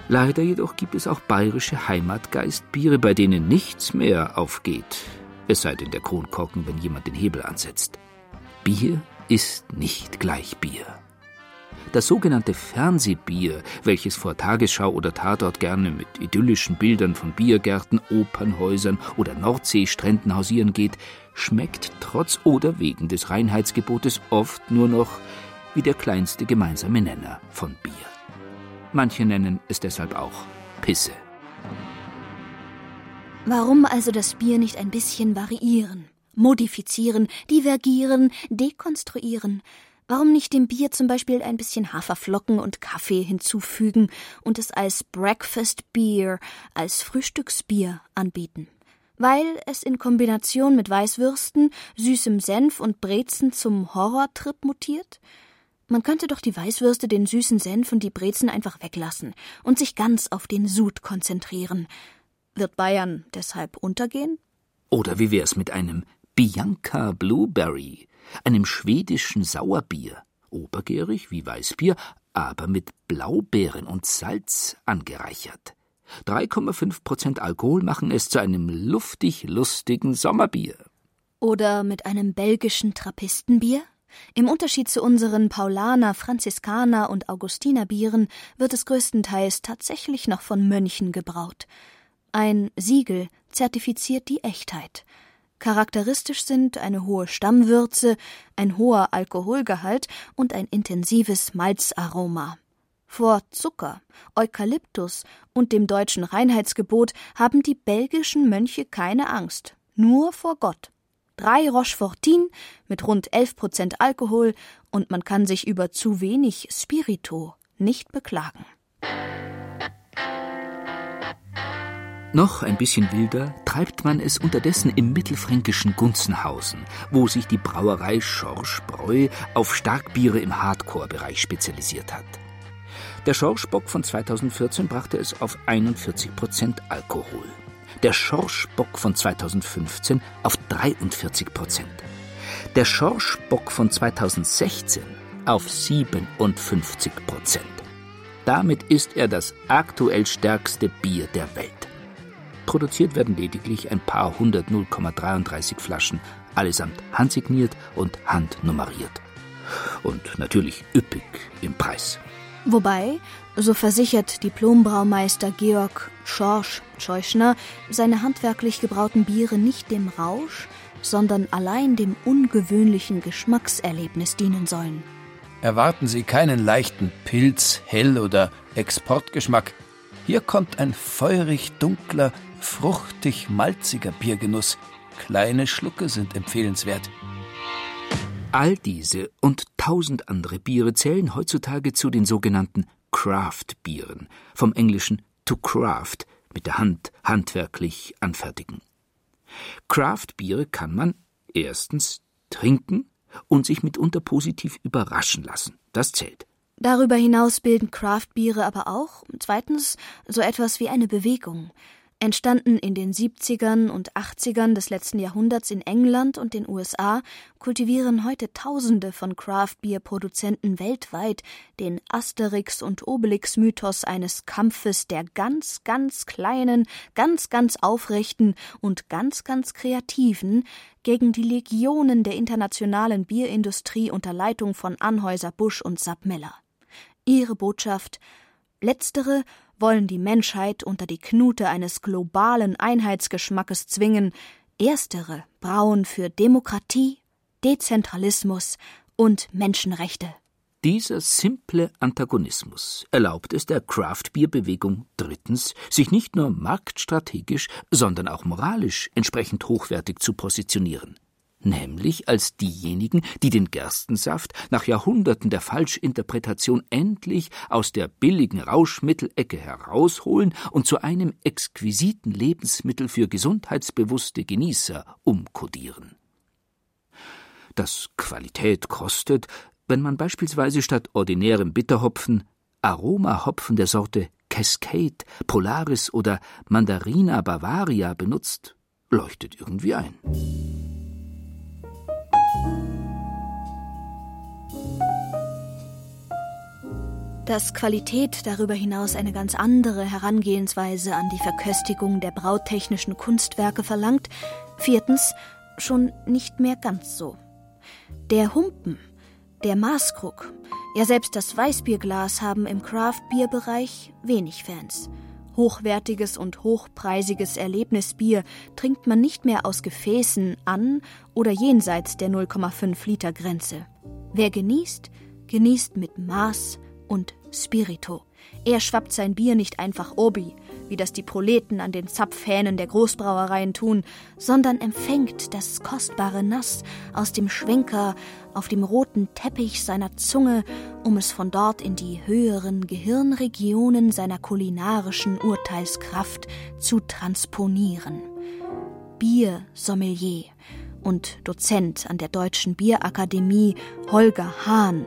Leider jedoch gibt es auch bayerische Heimatgeistbiere, bei denen nichts mehr aufgeht, es sei denn der Kronkorken, wenn jemand den Hebel ansetzt. Bier ist nicht gleich Bier. Das sogenannte Fernsehbier, welches vor Tagesschau oder Tatort gerne mit idyllischen Bildern von Biergärten, Opernhäusern oder Nordseestränden hausieren geht, schmeckt trotz oder wegen des Reinheitsgebotes oft nur noch wie der kleinste gemeinsame Nenner von Bier. Manche nennen es deshalb auch Pisse. Warum also das Bier nicht ein bisschen variieren, modifizieren, divergieren, dekonstruieren? Warum nicht dem Bier zum Beispiel ein bisschen Haferflocken und Kaffee hinzufügen und es als Breakfast Beer, als Frühstücksbier anbieten? Weil es in Kombination mit Weißwürsten, süßem Senf und Brezen zum Horrortrip mutiert? Man könnte doch die Weißwürste, den süßen Senf und die Brezen einfach weglassen und sich ganz auf den Sud konzentrieren. Wird Bayern deshalb untergehen? Oder wie wär's mit einem Bianca Blueberry? Einem schwedischen Sauerbier, obergärig wie Weißbier, aber mit Blaubeeren und Salz angereichert. 3,5 Prozent Alkohol machen es zu einem luftig lustigen Sommerbier. Oder mit einem belgischen Trappistenbier? Im Unterschied zu unseren Paulaner, Franziskaner und Augustinerbieren wird es größtenteils tatsächlich noch von Mönchen gebraut. Ein Siegel zertifiziert die Echtheit. Charakteristisch sind eine hohe Stammwürze, ein hoher Alkoholgehalt und ein intensives Malzaroma. Vor Zucker, Eukalyptus und dem deutschen Reinheitsgebot haben die belgischen Mönche keine Angst, nur vor Gott. Drei Rochefortin mit rund 11 Prozent Alkohol und man kann sich über zu wenig Spirito nicht beklagen. Noch ein bisschen wilder treibt man es unterdessen im mittelfränkischen Gunzenhausen, wo sich die Brauerei Schorsch Bräu auf Starkbiere im Hardcore-Bereich spezialisiert hat. Der Schorschbock von 2014 brachte es auf 41 Prozent Alkohol. Der Schorschbock von 2015 auf 43 Prozent. Der Schorschbock von 2016 auf 57 Prozent. Damit ist er das aktuell stärkste Bier der Welt. Produziert werden lediglich ein paar hundert 0,33 Flaschen, allesamt handsigniert und handnummeriert. Und natürlich üppig im Preis. Wobei, so versichert Diplombraumeister Georg Schorsch Scheuschner, seine handwerklich gebrauten Biere nicht dem Rausch, sondern allein dem ungewöhnlichen Geschmackserlebnis dienen sollen. Erwarten Sie keinen leichten Pilz, Hell- oder Exportgeschmack. Hier kommt ein feurig dunkler, fruchtig malziger Biergenuss. Kleine Schlucke sind empfehlenswert. All diese und tausend andere Biere zählen heutzutage zu den sogenannten Craft-Bieren, vom Englischen to craft, mit der Hand handwerklich anfertigen. Craft-Biere kann man erstens trinken und sich mitunter positiv überraschen lassen. Das zählt. Darüber hinaus bilden Craft-Biere aber auch, zweitens, so etwas wie eine Bewegung. Entstanden in den 70ern und 80ern des letzten Jahrhunderts in England und den USA, kultivieren heute Tausende von Craft-Bier-Produzenten weltweit den Asterix- und Obelix-Mythos eines Kampfes der ganz, ganz kleinen, ganz, ganz aufrechten und ganz, ganz kreativen gegen die Legionen der internationalen Bierindustrie unter Leitung von Anhäuser Busch und Sapp Miller. Ihre Botschaft Letztere wollen die Menschheit unter die Knute eines globalen Einheitsgeschmackes zwingen, erstere brauen für Demokratie, Dezentralismus und Menschenrechte. Dieser simple Antagonismus erlaubt es der Craft-Bier-Bewegung drittens, sich nicht nur marktstrategisch, sondern auch moralisch entsprechend hochwertig zu positionieren nämlich als diejenigen, die den Gerstensaft nach Jahrhunderten der Falschinterpretation endlich aus der billigen Rauschmittelecke herausholen und zu einem exquisiten Lebensmittel für gesundheitsbewusste Genießer umkodieren. Dass Qualität kostet, wenn man beispielsweise statt ordinärem Bitterhopfen Aromahopfen der Sorte Cascade, Polaris oder Mandarina Bavaria benutzt, leuchtet irgendwie ein. Dass Qualität darüber hinaus eine ganz andere Herangehensweise an die Verköstigung der brautechnischen Kunstwerke verlangt, viertens schon nicht mehr ganz so. Der Humpen, der Maßkrug, ja selbst das Weißbierglas haben im Craft-Bier-Bereich wenig Fans. Hochwertiges und hochpreisiges Erlebnisbier trinkt man nicht mehr aus Gefäßen an oder jenseits der 0,5 Liter Grenze. Wer genießt, genießt mit Maß und Spirito. Er schwappt sein Bier nicht einfach obi, wie das die Proleten an den Zapfhähnen der Großbrauereien tun, sondern empfängt das kostbare Nass aus dem Schwenker auf dem roten Teppich seiner Zunge, um es von dort in die höheren Gehirnregionen seiner kulinarischen Urteilskraft zu transponieren. Biersommelier und Dozent an der Deutschen Bierakademie Holger Hahn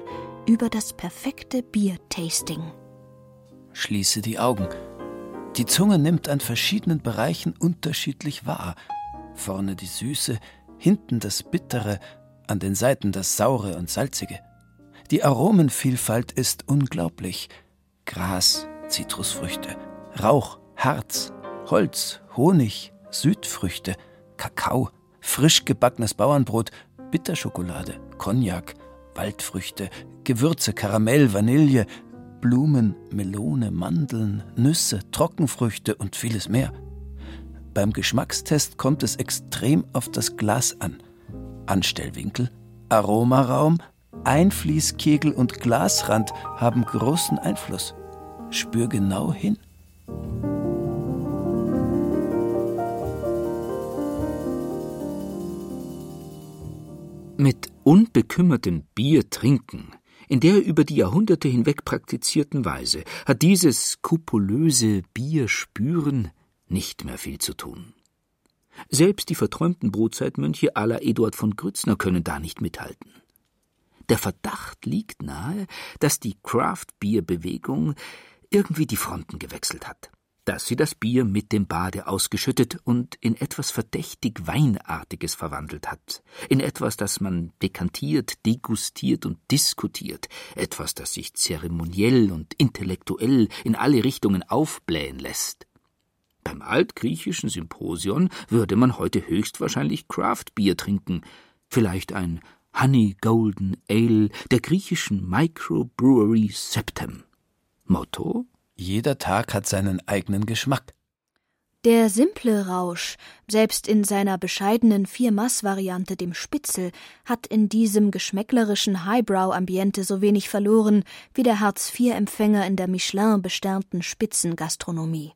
über das perfekte Biertasting. Schließe die Augen. Die Zunge nimmt an verschiedenen Bereichen unterschiedlich wahr. Vorne die Süße, hinten das Bittere, an den Seiten das Saure und Salzige. Die Aromenvielfalt ist unglaublich. Gras, Zitrusfrüchte, Rauch, Harz, Holz, Honig, Südfrüchte, Kakao, frisch gebackenes Bauernbrot, Bitterschokolade, Cognac, Waldfrüchte, Gewürze, Karamell, Vanille, Blumen, Melone, Mandeln, Nüsse, Trockenfrüchte und vieles mehr. Beim Geschmackstest kommt es extrem auf das Glas an. Anstellwinkel, Aromaraum, Einfließkegel und Glasrand haben großen Einfluss. Spür genau hin. Mit unbekümmertem Bier trinken, in der über die Jahrhunderte hinweg praktizierten Weise, hat dieses skrupulöse Bierspüren nicht mehr viel zu tun. Selbst die verträumten Brotzeitmönche aller Eduard von Grützner können da nicht mithalten. Der Verdacht liegt nahe, dass die Craft-Bier-Bewegung irgendwie die Fronten gewechselt hat dass sie das Bier mit dem Bade ausgeschüttet und in etwas verdächtig Weinartiges verwandelt hat, in etwas, das man dekantiert, degustiert und diskutiert, etwas, das sich zeremoniell und intellektuell in alle Richtungen aufblähen lässt. Beim altgriechischen Symposion würde man heute höchstwahrscheinlich Craft-Bier trinken, vielleicht ein Honey Golden Ale der griechischen Microbrewery Septem. Motto jeder Tag hat seinen eigenen Geschmack. Der simple Rausch, selbst in seiner bescheidenen Vier-Mass-Variante, dem Spitzel, hat in diesem geschmäcklerischen Highbrow-Ambiente so wenig verloren wie der Hartz-IV-Empfänger in der Michelin-besternten Spitzengastronomie.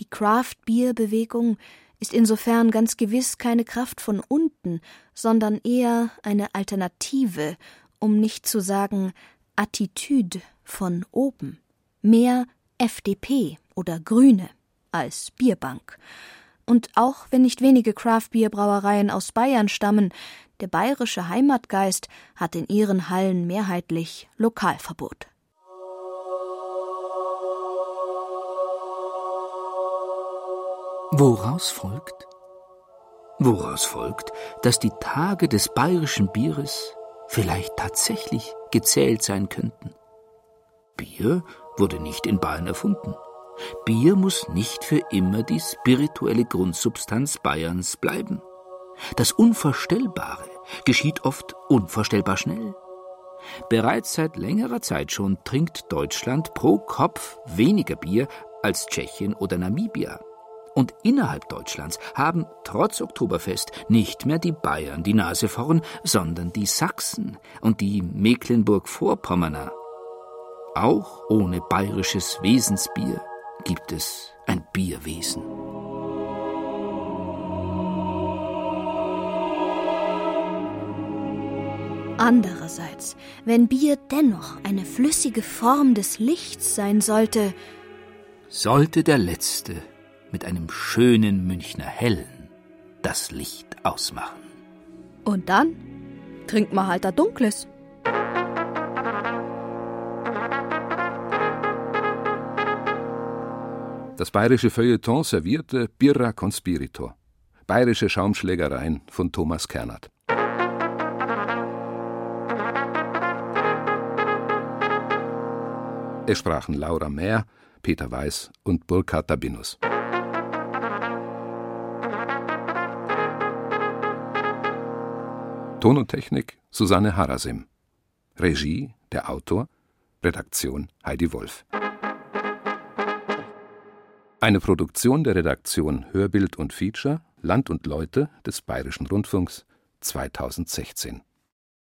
Die Craft-Bier-Bewegung ist insofern ganz gewiss keine Kraft von unten, sondern eher eine Alternative, um nicht zu sagen Attitüde von oben. Mehr FDP oder Grüne als Bierbank. Und auch wenn nicht wenige Craft-Bierbrauereien aus Bayern stammen, der bayerische Heimatgeist hat in ihren Hallen mehrheitlich Lokalverbot. Woraus folgt? Woraus folgt, dass die Tage des bayerischen Bieres vielleicht tatsächlich gezählt sein könnten. Bier wurde nicht in Bayern erfunden. Bier muss nicht für immer die spirituelle Grundsubstanz Bayerns bleiben. Das Unvorstellbare geschieht oft unvorstellbar schnell. Bereits seit längerer Zeit schon trinkt Deutschland pro Kopf weniger Bier als Tschechien oder Namibia. Und innerhalb Deutschlands haben trotz Oktoberfest nicht mehr die Bayern die Nase vorn, sondern die Sachsen und die Mecklenburg-Vorpommerner auch ohne bayerisches Wesensbier gibt es ein Bierwesen. Andererseits, wenn Bier dennoch eine flüssige Form des Lichts sein sollte, sollte der Letzte mit einem schönen Münchner Hellen das Licht ausmachen. Und dann trinkt man halt ein dunkles. Das bayerische Feuilleton servierte Birra Conspiritor. Bayerische Schaumschlägereien von Thomas Kernert. Es sprachen Laura Mehr, Peter Weiß und Burkhard Dabinus. Ton und Technik Susanne Harasim. Regie der Autor. Redaktion Heidi Wolf. Eine Produktion der Redaktion Hörbild und Feature Land und Leute des Bayerischen Rundfunks 2016